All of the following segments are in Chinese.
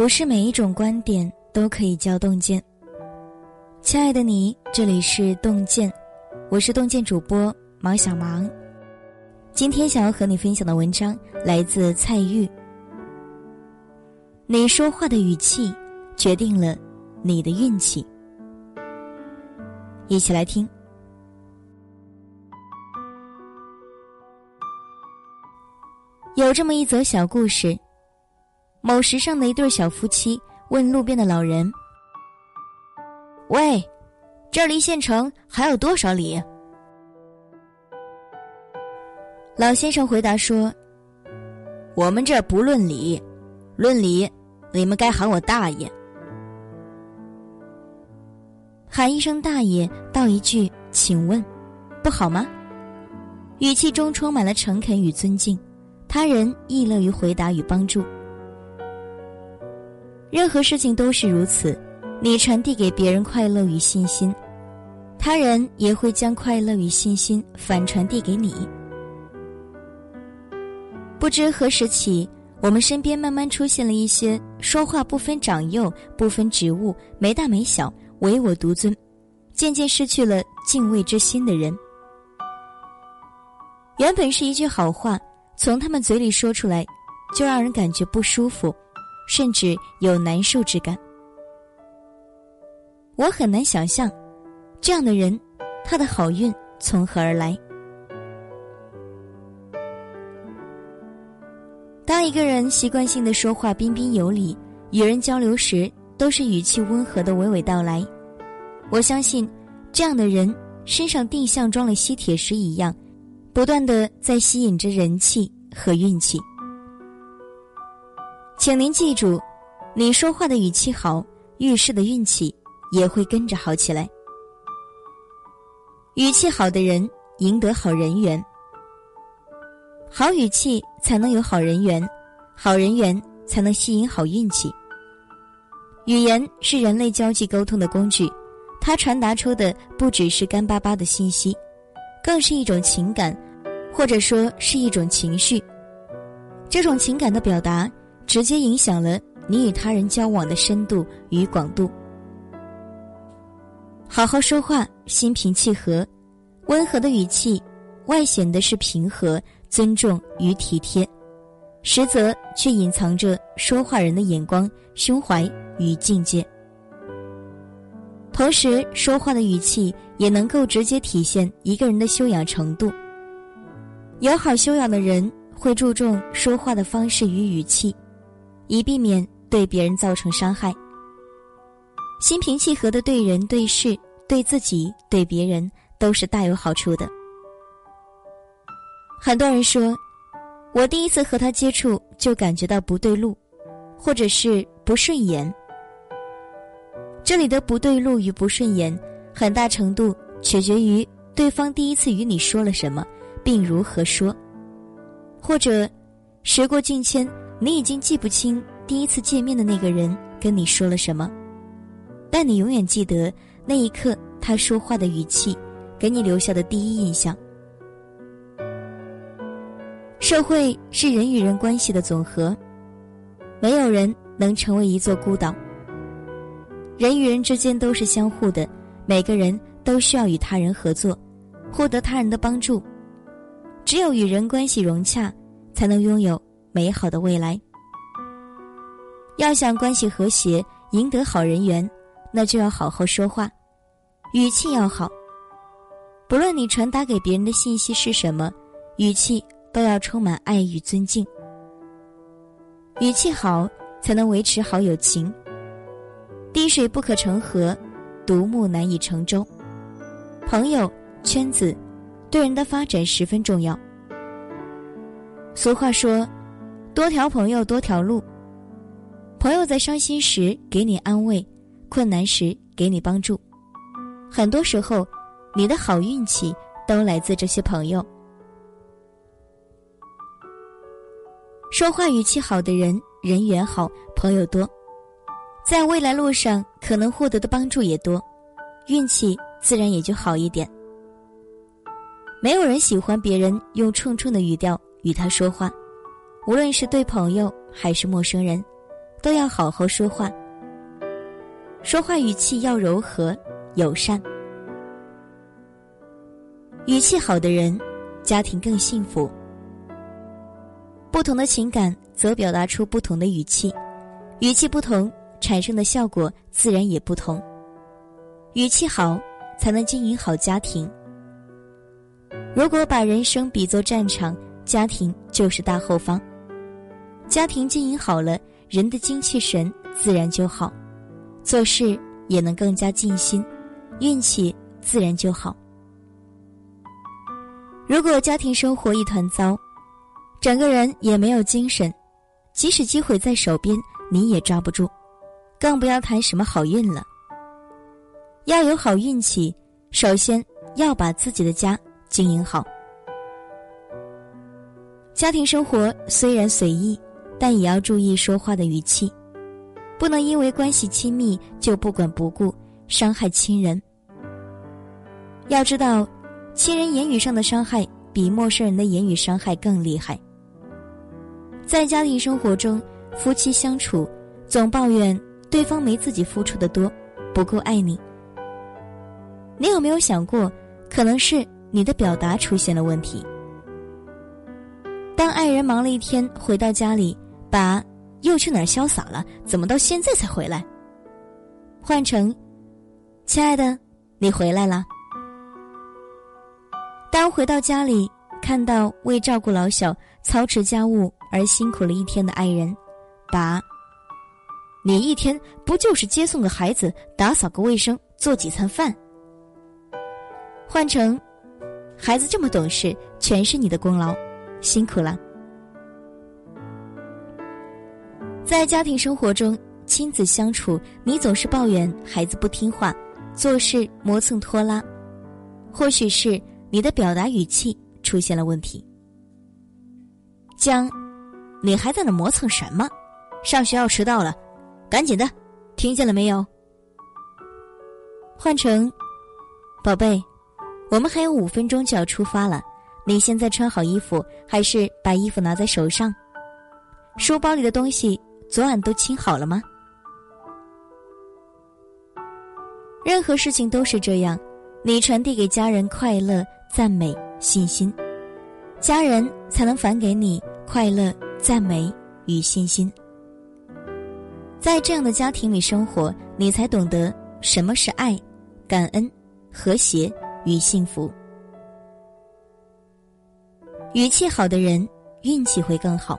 不是每一种观点都可以叫洞见。亲爱的你，这里是洞见，我是洞见主播毛小芒。今天想要和你分享的文章来自蔡玉。你说话的语气，决定了你的运气。一起来听。有这么一则小故事。某时尚的一对小夫妻问路边的老人：“喂，这离县城还有多少里？”老先生回答说：“我们这不论理，论理，你们该喊我大爷。喊一声大爷，道一句请问，不好吗？”语气中充满了诚恳与尊敬，他人亦乐于回答与帮助。任何事情都是如此，你传递给别人快乐与信心，他人也会将快乐与信心反传递给你。不知何时起，我们身边慢慢出现了一些说话不分长幼、不分职务、没大没小、唯我独尊，渐渐失去了敬畏之心的人。原本是一句好话，从他们嘴里说出来，就让人感觉不舒服。甚至有难受之感。我很难想象，这样的人，他的好运从何而来？当一个人习惯性的说话彬彬有礼，与人交流时都是语气温和的娓娓道来，我相信，这样的人身上定像装了吸铁石一样，不断的在吸引着人气和运气。请您记住，你说话的语气好，遇事的运气也会跟着好起来。语气好的人赢得好人缘，好语气才能有好人缘，好人缘才能吸引好运气。语言是人类交际沟通的工具，它传达出的不只是干巴巴的信息，更是一种情感，或者说是一种情绪。这种情感的表达。直接影响了你与他人交往的深度与广度。好好说话，心平气和，温和的语气，外显的是平和、尊重与体贴，实则却隐藏着说话人的眼光、胸怀与境界。同时，说话的语气也能够直接体现一个人的修养程度。有好修养的人会注重说话的方式与语气。以避免对别人造成伤害。心平气和的对人对事对自己对别人都是大有好处的。很多人说，我第一次和他接触就感觉到不对路，或者是不顺眼。这里的不对路与不顺眼，很大程度取决于对方第一次与你说了什么，并如何说，或者时过境迁。你已经记不清第一次见面的那个人跟你说了什么，但你永远记得那一刻他说话的语气，给你留下的第一印象。社会是人与人关系的总和，没有人能成为一座孤岛。人与人之间都是相互的，每个人都需要与他人合作，获得他人的帮助。只有与人关系融洽，才能拥有。美好的未来，要想关系和谐，赢得好人缘，那就要好好说话，语气要好。不论你传达给别人的信息是什么，语气都要充满爱与尊敬。语气好，才能维持好友情。滴水不可成河，独木难以成舟。朋友圈子，对人的发展十分重要。俗话说。多条朋友多条路。朋友在伤心时给你安慰，困难时给你帮助。很多时候，你的好运气都来自这些朋友。说话语气好的人，人缘好，朋友多，在未来路上可能获得的帮助也多，运气自然也就好一点。没有人喜欢别人用冲冲的语调与他说话。无论是对朋友还是陌生人，都要好好说话。说话语气要柔和、友善。语气好的人，家庭更幸福。不同的情感则表达出不同的语气，语气不同，产生的效果自然也不同。语气好，才能经营好家庭。如果把人生比作战场，家庭就是大后方。家庭经营好了，人的精气神自然就好，做事也能更加尽心，运气自然就好。如果家庭生活一团糟，整个人也没有精神，即使机会在手边，你也抓不住，更不要谈什么好运了。要有好运气，首先要把自己的家经营好。家庭生活虽然随意，但也要注意说话的语气，不能因为关系亲密就不管不顾，伤害亲人。要知道。亲人言语上的伤害比陌生人的言语伤害更厉害。在家庭生活中，夫妻相处总抱怨对方没自己付出的多，不够爱你。你有没有想过，可能是你的表达出现了问题？当爱人忙了一天回到家里，把“又去哪儿潇洒了？怎么到现在才回来？”换成“亲爱的，你回来了。”当回到家里，看到为照顾老小、操持家务而辛苦了一天的爱人，把“你一天不就是接送个孩子、打扫个卫生、做几餐饭”换成“孩子这么懂事，全是你的功劳，辛苦了”。在家庭生活中，亲子相处，你总是抱怨孩子不听话，做事磨蹭拖拉，或许是。你的表达语气出现了问题。将，你还在那磨蹭什么？上学要迟到了，赶紧的，听见了没有？换成，宝贝，我们还有五分钟就要出发了，你现在穿好衣服，还是把衣服拿在手上？书包里的东西昨晚都亲好了吗？任何事情都是这样，你传递给家人快乐。赞美、信心，家人才能返给你快乐、赞美与信心。在这样的家庭里生活，你才懂得什么是爱、感恩、和谐与幸福。语气好的人，运气会更好。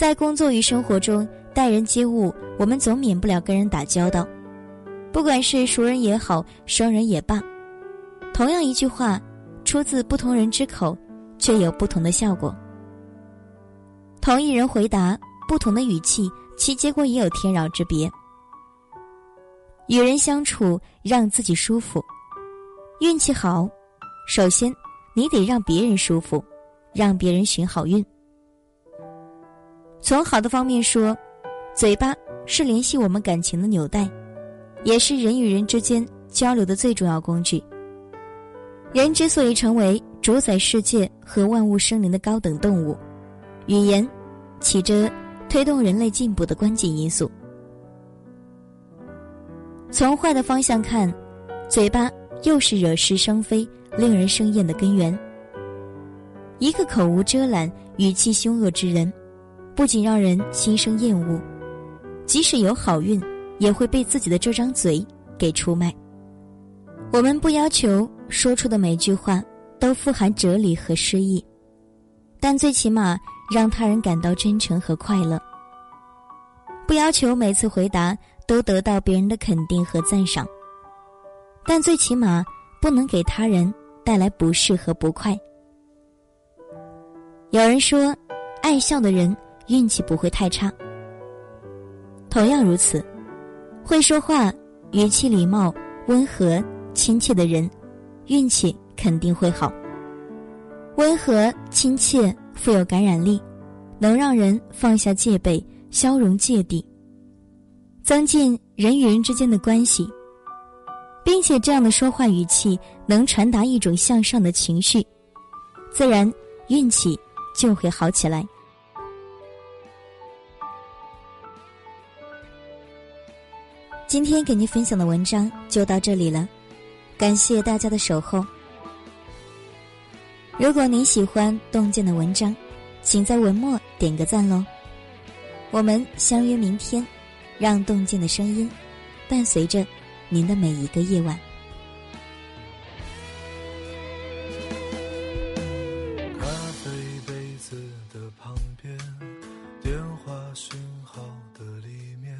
在工作与生活中，待人接物，我们总免不了跟人打交道，不管是熟人也好，生人也罢。同样一句话，出自不同人之口，却有不同的效果。同一人回答，不同的语气，其结果也有天壤之别。与人相处，让自己舒服，运气好。首先，你得让别人舒服，让别人寻好运。从好的方面说，嘴巴是联系我们感情的纽带，也是人与人之间交流的最重要工具。人之所以成为主宰世界和万物生灵的高等动物，语言起着推动人类进步的关键因素。从坏的方向看，嘴巴又是惹是生非、令人生厌的根源。一个口无遮拦、语气凶恶之人，不仅让人心生厌恶，即使有好运，也会被自己的这张嘴给出卖。我们不要求。说出的每句话都富含哲理和诗意，但最起码让他人感到真诚和快乐。不要求每次回答都得到别人的肯定和赞赏，但最起码不能给他人带来不适和不快。有人说，爱笑的人运气不会太差。同样如此，会说话、语气礼貌、温和、亲切的人。运气肯定会好。温和、亲切、富有感染力，能让人放下戒备、消融芥蒂，增进人与人之间的关系，并且这样的说话语气能传达一种向上的情绪，自然运气就会好起来。今天给您分享的文章就到这里了，感谢大家的守候。如果您喜欢洞见的文章，请在文末点个赞喽。我们相约明天，让洞见的声音伴随着您的每一个夜晚。咖啡杯子的旁边，电话讯号的里面，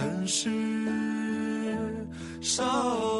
曾是少。